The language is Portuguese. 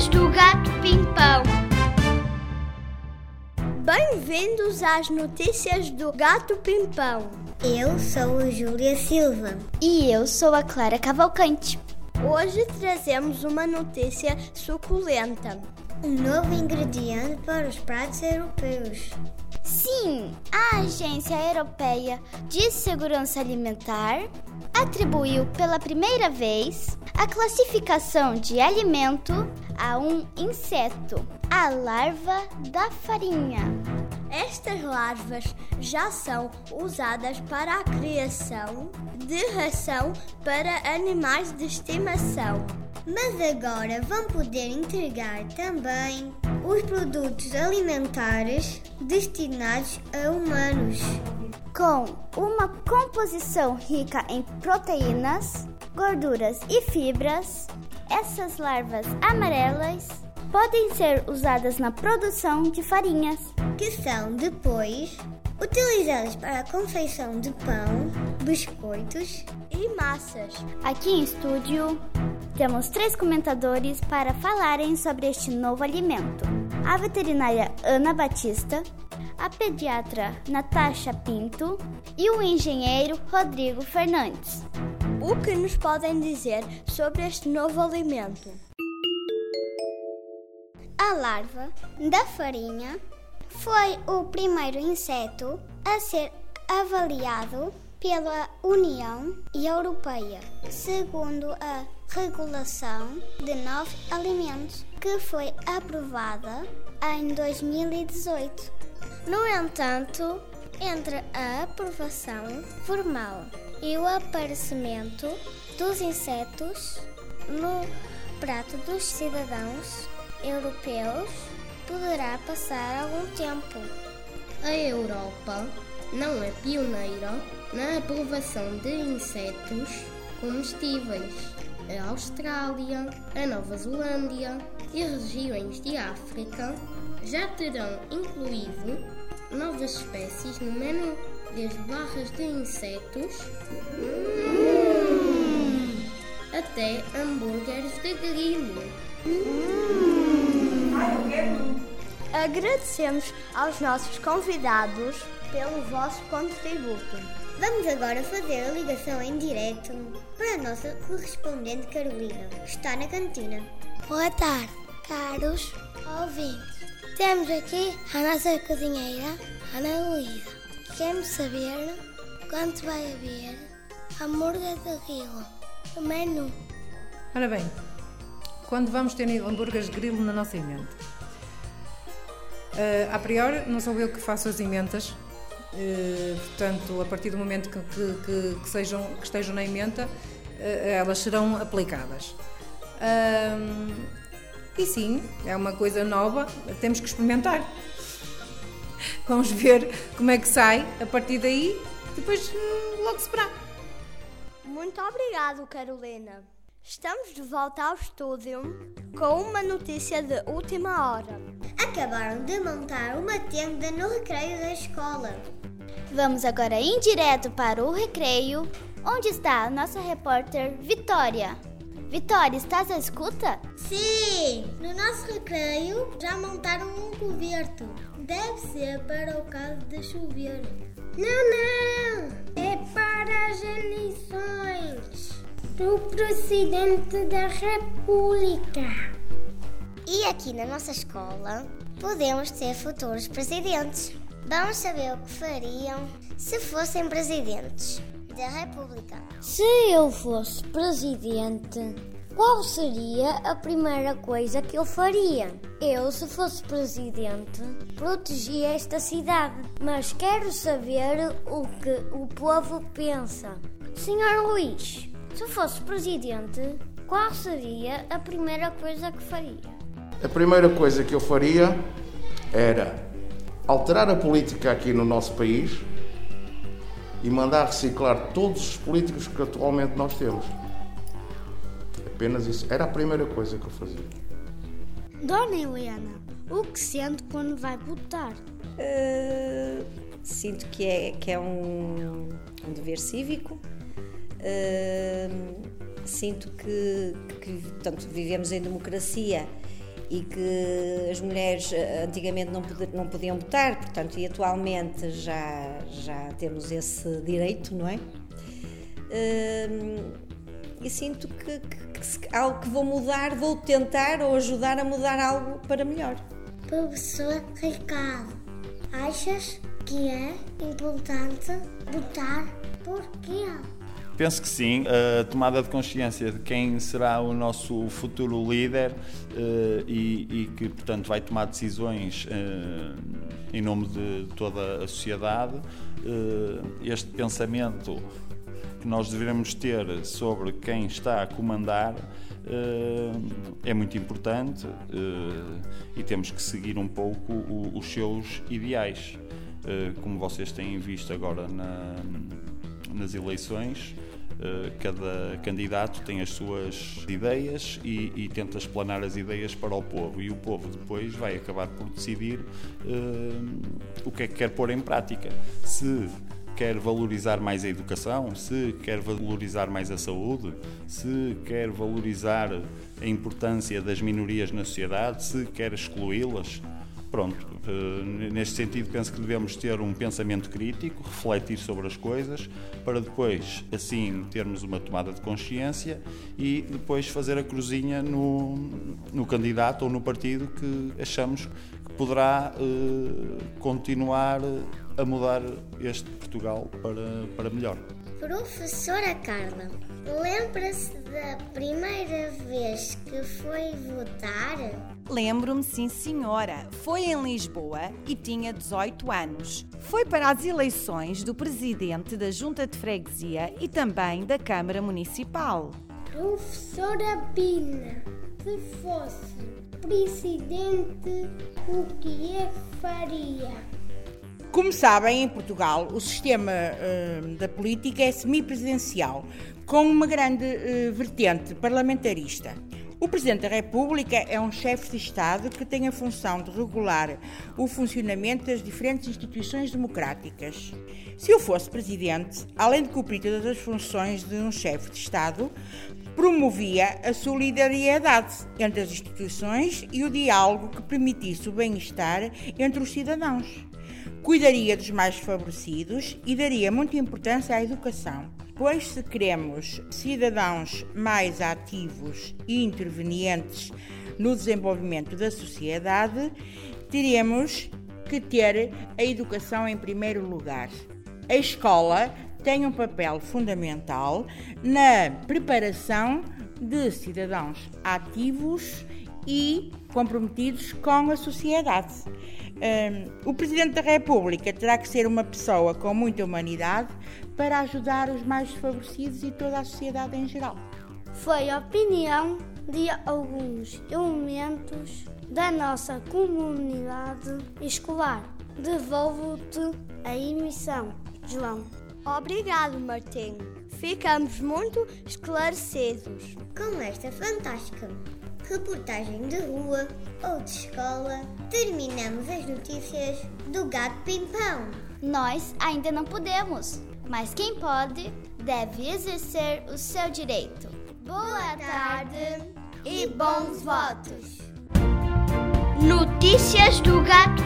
Notícias do Gato Pimpão. Bem-vindos às notícias do Gato Pimpão. Eu sou a Júlia Silva. E eu sou a Clara Cavalcante. Hoje trazemos uma notícia suculenta. Um novo ingrediente para os pratos europeus. Sim, a Agência Europeia de Segurança Alimentar atribuiu pela primeira vez a classificação de alimento a um inseto, a larva da farinha. Estas larvas já são usadas para a criação de ração para animais de estimação. Mas agora vão poder entregar também os produtos alimentares destinados a humanos. Com uma composição rica em proteínas, gorduras e fibras, essas larvas amarelas podem ser usadas na produção de farinhas, que são depois utilizadas para a confeição de pão, biscoitos e massas. Aqui em estúdio temos três comentadores para falarem sobre este novo alimento: a veterinária Ana Batista, a pediatra Natasha Pinto e o engenheiro Rodrigo Fernandes. O que nos podem dizer sobre este novo alimento? A larva da farinha foi o primeiro inseto a ser avaliado pela União Europeia, segundo a regulação de novos alimentos, que foi aprovada em 2018. No entanto, entre a aprovação formal e o aparecimento dos insetos no prato dos cidadãos europeus, poderá passar algum tempo. A Europa não é pioneira na aprovação de insetos comestíveis. A Austrália, a Nova Zelândia e regiões de África já terão incluído novas espécies no menu, desde barras de insetos hum, até hambúrgueres de grilo. Hum. Agradecemos aos nossos convidados pelo vosso contributo. Vamos agora fazer a ligação em direto para a nossa correspondente Carolina, que está na cantina. Boa tarde, caros ouvintes. Temos aqui a nossa cozinheira, Ana Luísa. Queremos saber quanto vai haver hambúrguer de grilo no menu. Ora bem, quando vamos ter hambúrgueres de grilo na nossa emenda? Uh, a priori, não sou eu que faço as emendas, Uh, portanto, a partir do momento que, que, que, que sejam, que estejam na emenda, uh, elas serão aplicadas. Uh, e sim, é uma coisa nova, temos que experimentar. Vamos ver como é que sai a partir daí, depois logo se verá. Muito obrigado, Carolina. Estamos de volta ao estúdio com uma notícia de última hora. Acabaram de montar uma tenda no recreio da escola. Vamos agora em direto para o recreio, onde está a nossa repórter Vitória. Vitória, estás à escuta? Sim, no nosso recreio já montaram um coberto. Deve ser para o caso de chover. Não, não! É para as eleições do presidente da República. E aqui na nossa escola podemos ter futuros presidentes. Vamos saber o que fariam se fossem presidentes da República. Se eu fosse presidente, qual seria a primeira coisa que eu faria? Eu, se fosse presidente, protegia esta cidade, mas quero saber o que o povo pensa. Senhor Luís, se fosse presidente, qual seria a primeira coisa que faria? A primeira coisa que eu faria era alterar a política aqui no nosso país e mandar reciclar todos os políticos que atualmente nós temos. Apenas isso. Era a primeira coisa que eu fazia. Dona Helena, o que sente quando vai votar? Uh, sinto que é, que é um, um dever cívico. Uh, sinto que, que portanto, vivemos em democracia e que as mulheres eh, antigamente não, não podiam votar, portanto, e atualmente já, já temos esse direito, não é? Hum, e sinto que, que, que algo que vou mudar, vou tentar ou ajudar a mudar algo para melhor. Professor Ricardo, achas que é importante votar? Por quê? Penso que sim, a tomada de consciência de quem será o nosso futuro líder uh, e, e, que, portanto, vai tomar decisões uh, em nome de toda a sociedade. Uh, este pensamento que nós devemos ter sobre quem está a comandar é muito importante e temos que seguir um pouco os seus ideais. Como vocês têm visto agora na, nas eleições, eh, cada candidato tem as suas ideias e, e, tenta explanar as ideias para o povo e o povo depois vai acabar por decidir uh, o que é que quer pôr em prática. Se quer valorizar mais a educação, se quer valorizar mais a saúde, se quer valorizar a importância das minorias na sociedade, se quer excluí-las. Pronto, eh, neste sentido, penso que devemos ter um pensamento crítico, refletir sobre as coisas, para depois, assim, termos uma tomada de consciência e depois fazer a cruzinha no, no candidato ou no partido que achamos que poderá eh, continuar a mudar este Portugal para, para melhor. Professora Carla, lembra-se da primeira vez que foi votar? Lembro-me, sim, senhora. Foi em Lisboa e tinha 18 anos. Foi para as eleições do presidente da Junta de Freguesia e também da Câmara Municipal. Professora Pina, se fosse presidente, o que é que faria? Como sabem, em Portugal, o sistema uh, da política é semipresidencial, com uma grande uh, vertente parlamentarista. O Presidente da República é um chefe de Estado que tem a função de regular o funcionamento das diferentes instituições democráticas. Se eu fosse Presidente, além de cumprir todas as funções de um chefe de Estado, promovia a solidariedade entre as instituições e o diálogo que permitisse o bem-estar entre os cidadãos. Cuidaria dos mais favorecidos e daria muita importância à educação pois se queremos cidadãos mais ativos e intervenientes no desenvolvimento da sociedade, teremos que ter a educação em primeiro lugar. A escola tem um papel fundamental na preparação de cidadãos ativos e comprometidos com a sociedade. Um, o Presidente da República terá que ser uma pessoa com muita humanidade para ajudar os mais desfavorecidos e toda a sociedade em geral. Foi a opinião de alguns elementos da nossa comunidade escolar. Devolvo-te a emissão, João. Obrigado, Martim. Ficamos muito esclarecidos. Com esta fantástica reportagem de rua ou de escola, terminamos as notícias do Gato Pimpão. Nós ainda não podemos, mas quem pode deve exercer o seu direito. Boa tarde e bons votos. Notícias do Gato